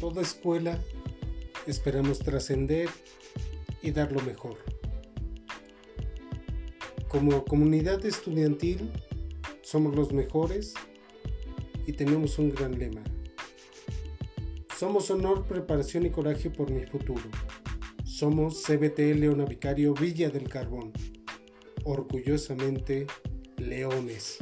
toda escuela, esperamos trascender y dar lo mejor. Como comunidad estudiantil, somos los mejores y tenemos un gran lema. Somos honor, preparación y coraje por mi futuro. Somos CBT Leona Vicario Villa del Carbón. Orgullosamente, leones.